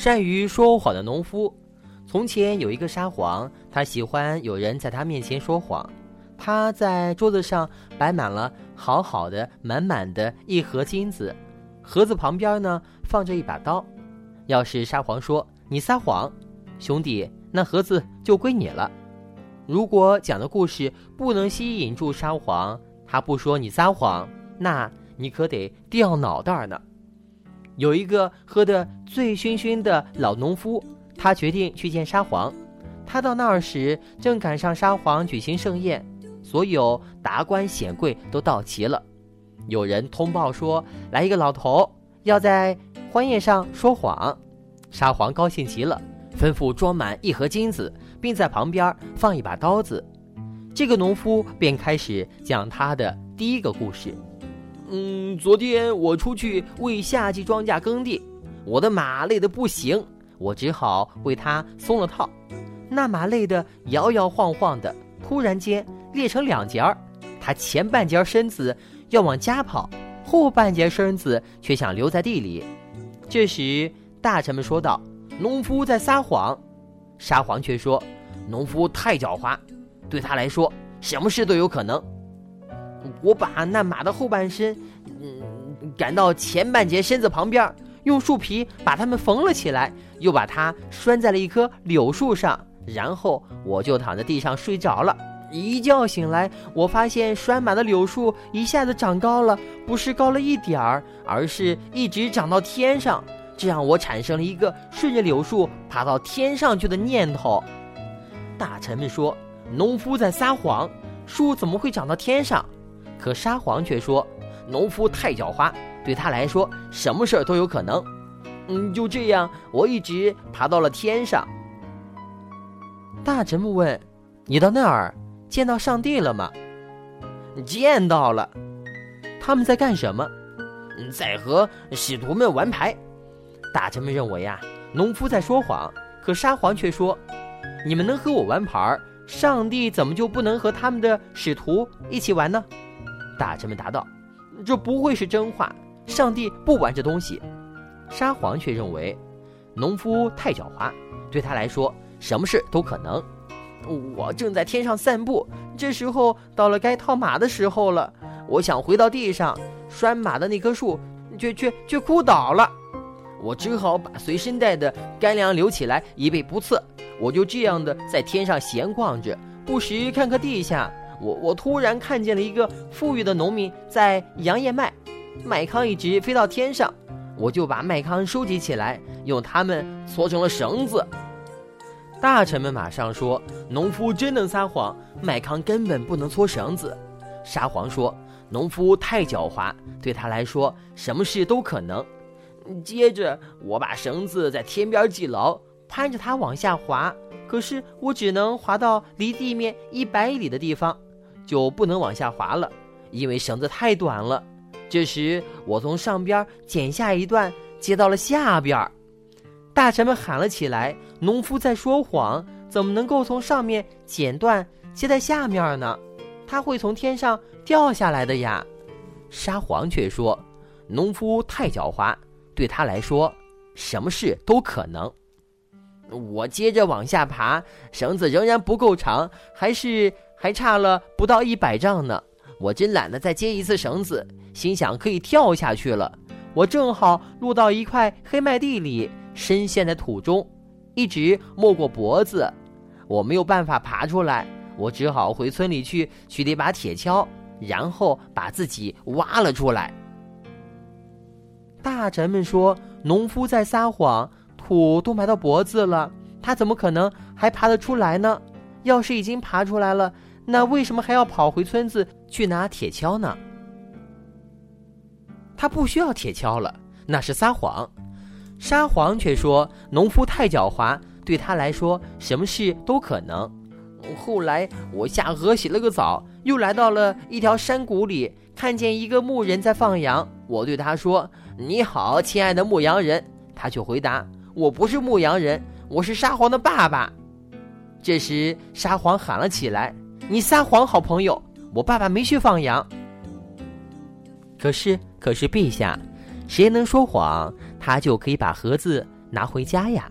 善于说谎的农夫。从前有一个沙皇，他喜欢有人在他面前说谎。他在桌子上摆满了好好的、满满的一盒金子，盒子旁边呢放着一把刀。要是沙皇说你撒谎，兄弟，那盒子就归你了。如果讲的故事不能吸引住沙皇，他不说你撒谎，那你可得掉脑袋呢。有一个喝得醉醺醺的老农夫，他决定去见沙皇。他到那儿时，正赶上沙皇举行盛宴，所有达官显贵都到齐了。有人通报说，来一个老头要在欢宴上说谎。沙皇高兴极了，吩咐装满一盒金子，并在旁边放一把刀子。这个农夫便开始讲他的第一个故事。嗯，昨天我出去为夏季庄稼耕地，我的马累得不行，我只好为它松了套。那马累得摇摇晃晃的，突然间裂成两截儿，它前半截身子要往家跑，后半截身子却想留在地里。这时，大臣们说道：“农夫在撒谎。”沙皇却说：“农夫太狡猾，对他来说，什么事都有可能。”我把那马的后半身，嗯，赶到前半截身子旁边，用树皮把它们缝了起来，又把它拴在了一棵柳树上，然后我就躺在地上睡着了。一觉醒来，我发现拴马的柳树一下子长高了，不是高了一点儿，而是一直长到天上。这让我产生了一个顺着柳树爬到天上去的念头。大臣们说，农夫在撒谎，树怎么会长到天上？可沙皇却说：“农夫太狡猾，对他来说，什么事儿都有可能。”嗯，就这样，我一直爬到了天上。大臣们问：“你到那儿见到上帝了吗？”“见到了。”“他们在干什么？”“在和使徒们玩牌。”大臣们认为呀，农夫在说谎，可沙皇却说：“你们能和我玩牌，上帝怎么就不能和他们的使徒一起玩呢？”大臣们答道：“这不会是真话，上帝不玩这东西。”沙皇却认为，农夫太狡猾，对他来说，什么事都可能。我正在天上散步，这时候到了该套马的时候了。我想回到地上拴马的那棵树，却却却枯倒了。我只好把随身带的干粮留起来，以备不测。我就这样的在天上闲逛着，不时看看地下。我我突然看见了一个富裕的农民在扬燕麦，麦糠一直飞到天上，我就把麦糠收集起来，用它们搓成了绳子。大臣们马上说：“农夫真能撒谎，麦糠根本不能搓绳子。”沙皇说：“农夫太狡猾，对他来说什么事都可能。”接着我把绳子在天边系牢，攀着它往下滑，可是我只能滑到离地面一百里的地方。就不能往下滑了，因为绳子太短了。这时，我从上边剪下一段，接到了下边。大臣们喊了起来：“农夫在说谎，怎么能够从上面剪断接在下面呢？他会从天上掉下来的呀！”沙皇却说：“农夫太狡猾，对他来说，什么事都可能。”我接着往下爬，绳子仍然不够长，还是。还差了不到一百丈呢，我真懒得再接一次绳子，心想可以跳下去了。我正好落到一块黑麦地里，深陷在土中，一直没过脖子，我没有办法爬出来，我只好回村里去取了一把铁锹，然后把自己挖了出来。大臣们说农夫在撒谎，土都埋到脖子了，他怎么可能还爬得出来呢？要是已经爬出来了。那为什么还要跑回村子去拿铁锹呢？他不需要铁锹了，那是撒谎。沙皇却说农夫太狡猾，对他来说什么事都可能。后来我下河洗了个澡，又来到了一条山谷里，看见一个牧人在放羊。我对他说：“你好，亲爱的牧羊人。”他却回答：“我不是牧羊人，我是沙皇的爸爸。”这时沙皇喊了起来。你撒谎，好朋友！我爸爸没去放羊。可是，可是，陛下，谁能说谎，他就可以把盒子拿回家呀？